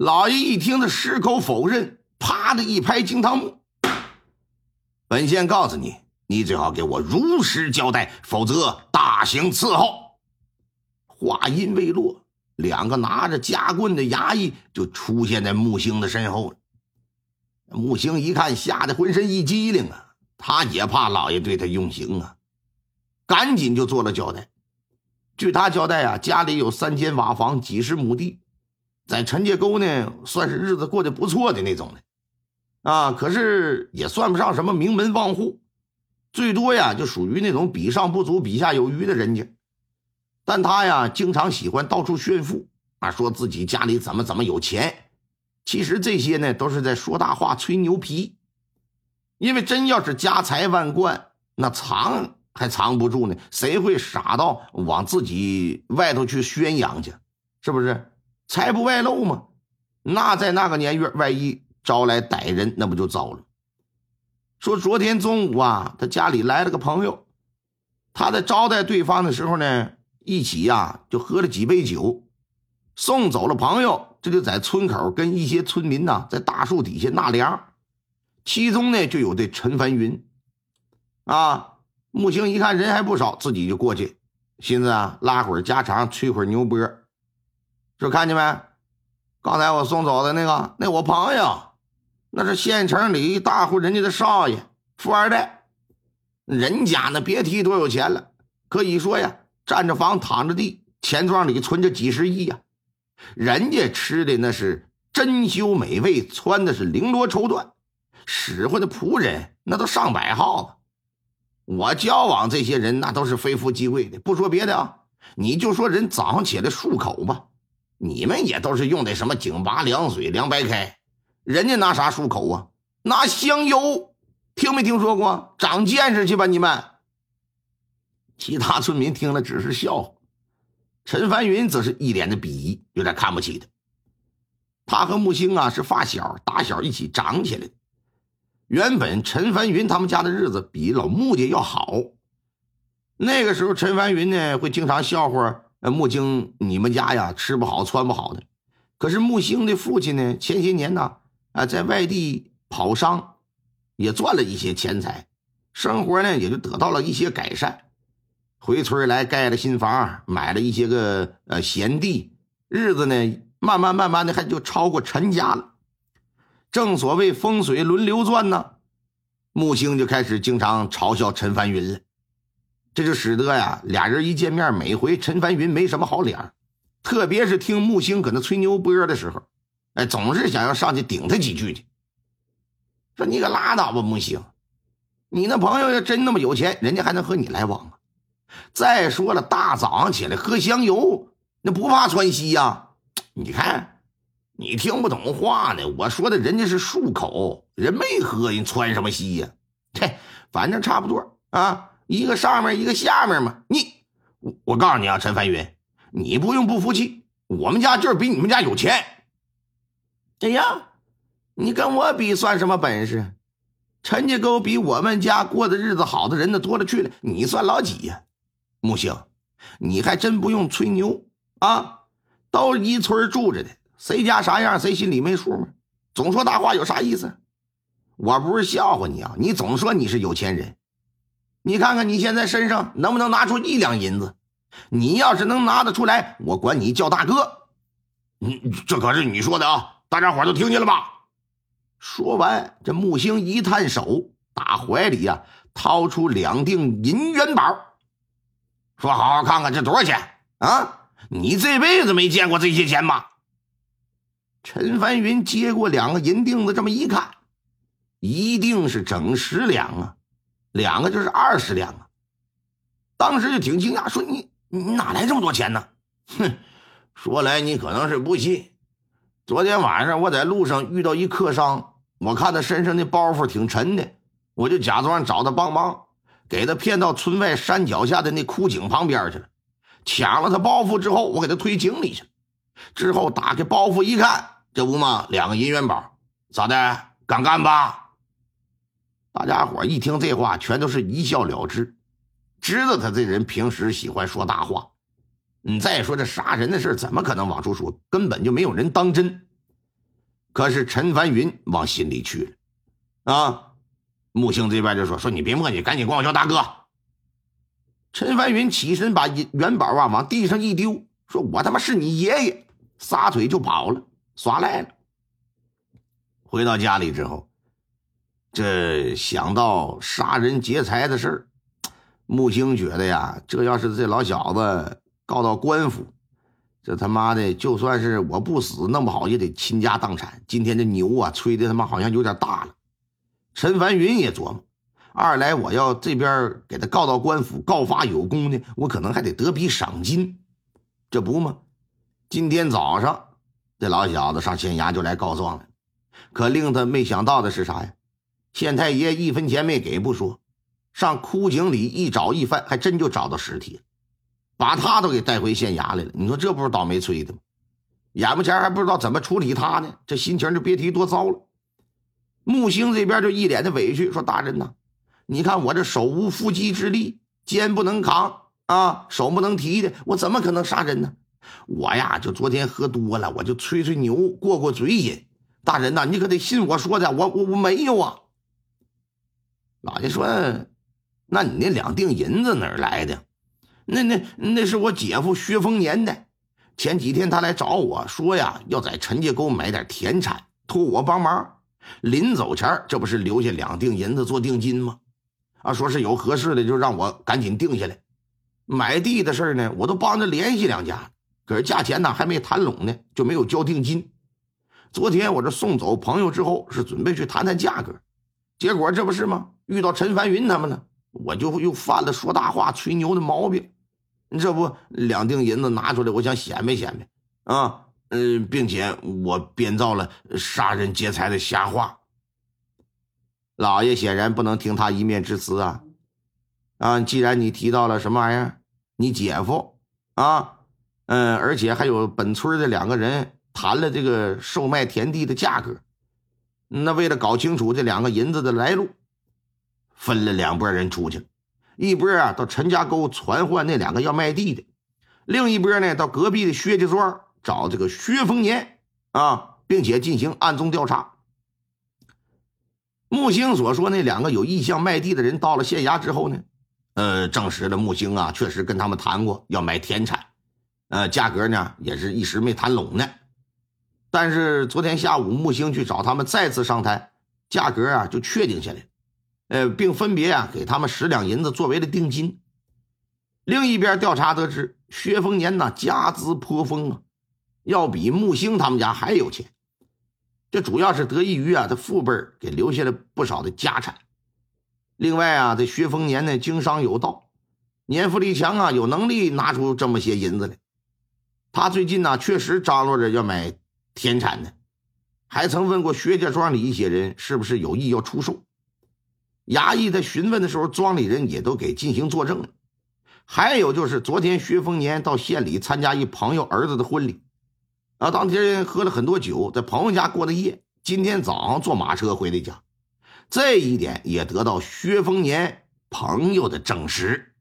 老爷一听，他矢口否认，啪的一拍惊堂木。本县告诉你，你最好给我如实交代，否则大刑伺候。话音未落，两个拿着夹棍的衙役就出现在木星的身后了。木星一看，吓得浑身一激灵啊！他也怕老爷对他用刑啊，赶紧就做了交代。据他交代啊，家里有三间瓦房，几十亩地，在陈家沟呢，算是日子过得不错的那种的，啊，可是也算不上什么名门望户，最多呀，就属于那种比上不足，比下有余的人家。但他呀，经常喜欢到处炫富啊，说自己家里怎么怎么有钱。其实这些呢，都是在说大话、吹牛皮。因为真要是家财万贯，那藏还藏不住呢。谁会傻到往自己外头去宣扬去？是不是？财不外露嘛。那在那个年月，万一招来歹人，那不就糟了？说昨天中午啊，他家里来了个朋友，他在招待对方的时候呢，一起呀就喝了几杯酒，送走了朋友。这就在村口跟一些村民呐，在大树底下纳凉，其中呢就有这陈凡云，啊，木星一看人还不少，自己就过去，寻思啊拉会儿家常，吹会儿牛波，说看见没？刚才我送走的那个，那我朋友，那是县城里大户人家的少爷，富二代，人家那别提多有钱了，可以说呀，占着房，躺着地，钱庄里存着几十亿呀。人家吃的那是珍馐美味，穿的是绫罗绸缎，使唤的仆人那都上百号了。我交往这些人，那都是非富即贵的。不说别的啊，你就说人早上起来漱口吧，你们也都是用的什么井拔凉水、凉白开，人家拿啥漱口啊？拿香油，听没听说过？长见识去吧，你们！其他村民听了只是笑。陈凡云则是一脸的鄙夷，有点看不起他。他和木星啊是发小，打小一起长起来的。原本陈凡云他们家的日子比老木家要好。那个时候，陈凡云呢会经常笑话木星：“你们家呀吃不好穿不好的。”可是木星的父亲呢，前些年呢啊在外地跑商，也赚了一些钱财，生活呢也就得到了一些改善。回村来盖了新房，买了一些个呃闲地，日子呢慢慢慢慢的还就超过陈家了。正所谓风水轮流转呢，木星就开始经常嘲笑陈凡云了，这就使得呀俩人一见面，每回陈凡云没什么好脸特别是听木星搁那吹牛波的时候，哎，总是想要上去顶他几句去。说你可拉倒吧，木星，你那朋友要真那么有钱，人家还能和你来往啊？再说了，大早上起来喝香油，那不怕窜稀呀？你看，你听不懂话呢。我说的人家是漱口，人没喝，人窜什么稀呀？嘿，反正差不多啊，一个上面，一个下面嘛。你，我我告诉你啊，陈凡云，你不用不服气，我们家就是比你们家有钱。哎呀，你跟我比算什么本事？陈家沟比我们家过的日子好的人那多了去了，你算老几呀？木星，你还真不用吹牛啊！都一村住着的，谁家啥样，谁心里没数吗？总说大话有啥意思？我不是笑话你啊！你总说你是有钱人，你看看你现在身上能不能拿出一两银子？你要是能拿得出来，我管你叫大哥。你这可是你说的啊！大家伙都听见了吧？说完，这木星一探手，打怀里呀掏出两锭银元宝。说：“好好看看这多少钱啊？你这辈子没见过这些钱吧？”陈凡云接过两个银锭子，这么一看，一定是整十两啊，两个就是二十两啊。当时就挺惊讶，说：“你你哪来这么多钱呢？”哼，说来你可能是不信，昨天晚上我在路上遇到一客商，我看他身上那包袱挺沉的，我就假装找他帮忙。给他骗到村外山脚下的那枯井旁边去了，抢了他包袱之后，我给他推井里去了。之后打开包袱一看，这不嘛，两个银元宝，咋的？敢干吧？大家伙一听这话，全都是一笑了之，知道他这人平时喜欢说大话。你再说这杀人的事怎么可能往出说？根本就没有人当真。可是陈凡云往心里去了啊。木星这边就说：“说你别墨迹，赶紧管我叫大哥。”陈凡云起身把元宝啊往地上一丢，说：“我他妈是你爷爷！”撒腿就跑了，耍赖了。回到家里之后，这想到杀人劫财的事儿，木星觉得呀，这要是这老小子告到官府，这他妈的就算是我不死，弄不好也得倾家荡产。今天这牛啊，吹的他妈好像有点大了。陈凡云也琢磨：二来我要这边给他告到官府，告发有功呢，我可能还得得笔赏金，这不吗？今天早上，这老小子上县衙就来告状了。可令他没想到的是啥呀？县太爷一分钱没给不说，上枯井里一找一翻，还真就找到尸体，把他都给带回县衙来了。你说这不是倒霉催的吗？眼巴前还不知道怎么处理他呢，这心情就别提多糟了。木星这边就一脸的委屈，说：“大人呐，你看我这手无缚鸡之力，肩不能扛啊，手不能提的，我怎么可能杀人呢？”我呀，就昨天喝多了，我就吹吹牛，过过嘴瘾。大人呐，你可得信我说的，我我我没有啊。老爷说：“那你那两锭银子哪儿来的？那那那是我姐夫薛丰年的。前几天他来找我说呀，要在陈家沟买点田产，托我帮忙。临走前这不是留下两锭银子做定金吗？啊，说是有合适的，就让我赶紧定下来。买地的事呢，我都帮着联系两家。”可是价钱呢还没谈拢呢，就没有交定金。昨天我这送走朋友之后，是准备去谈谈价格，结果这不是吗？遇到陈凡云他们了，我就又犯了说大话、吹牛的毛病。这不两锭银子拿出来，我想显摆显摆啊，嗯，并且我编造了杀人劫财的瞎话。老爷显然不能听他一面之词啊啊！既然你提到了什么玩意儿，你姐夫啊。嗯，而且还有本村的两个人谈了这个售卖田地的价格。那为了搞清楚这两个银子的来路，分了两拨人出去，一波啊到陈家沟传唤那两个要卖地的，另一波呢到隔壁的薛家庄找这个薛丰年啊，并且进行暗中调查。木星所说那两个有意向卖地的人到了县衙之后呢，呃，证实了木星啊确实跟他们谈过要买田产。呃，价格呢也是一时没谈拢呢，但是昨天下午木星去找他们再次商谈，价格啊就确定下来，呃，并分别啊给他们十两银子作为了定金。另一边调查得知，薛丰年呢家资颇丰啊，要比木星他们家还有钱，这主要是得益于啊他父辈给留下了不少的家产。另外啊，这薛丰年呢经商有道，年富力强啊，有能力拿出这么些银子来。他最近呢，确实张罗着要买田产呢，还曾问过薛家庄里一些人是不是有意要出售。衙役在询问的时候，庄里人也都给进行作证了。还有就是昨天薛丰年到县里参加一朋友儿子的婚礼，啊，当天喝了很多酒，在朋友家过的夜，今天早上坐马车回的家，这一点也得到薛丰年朋友的证实。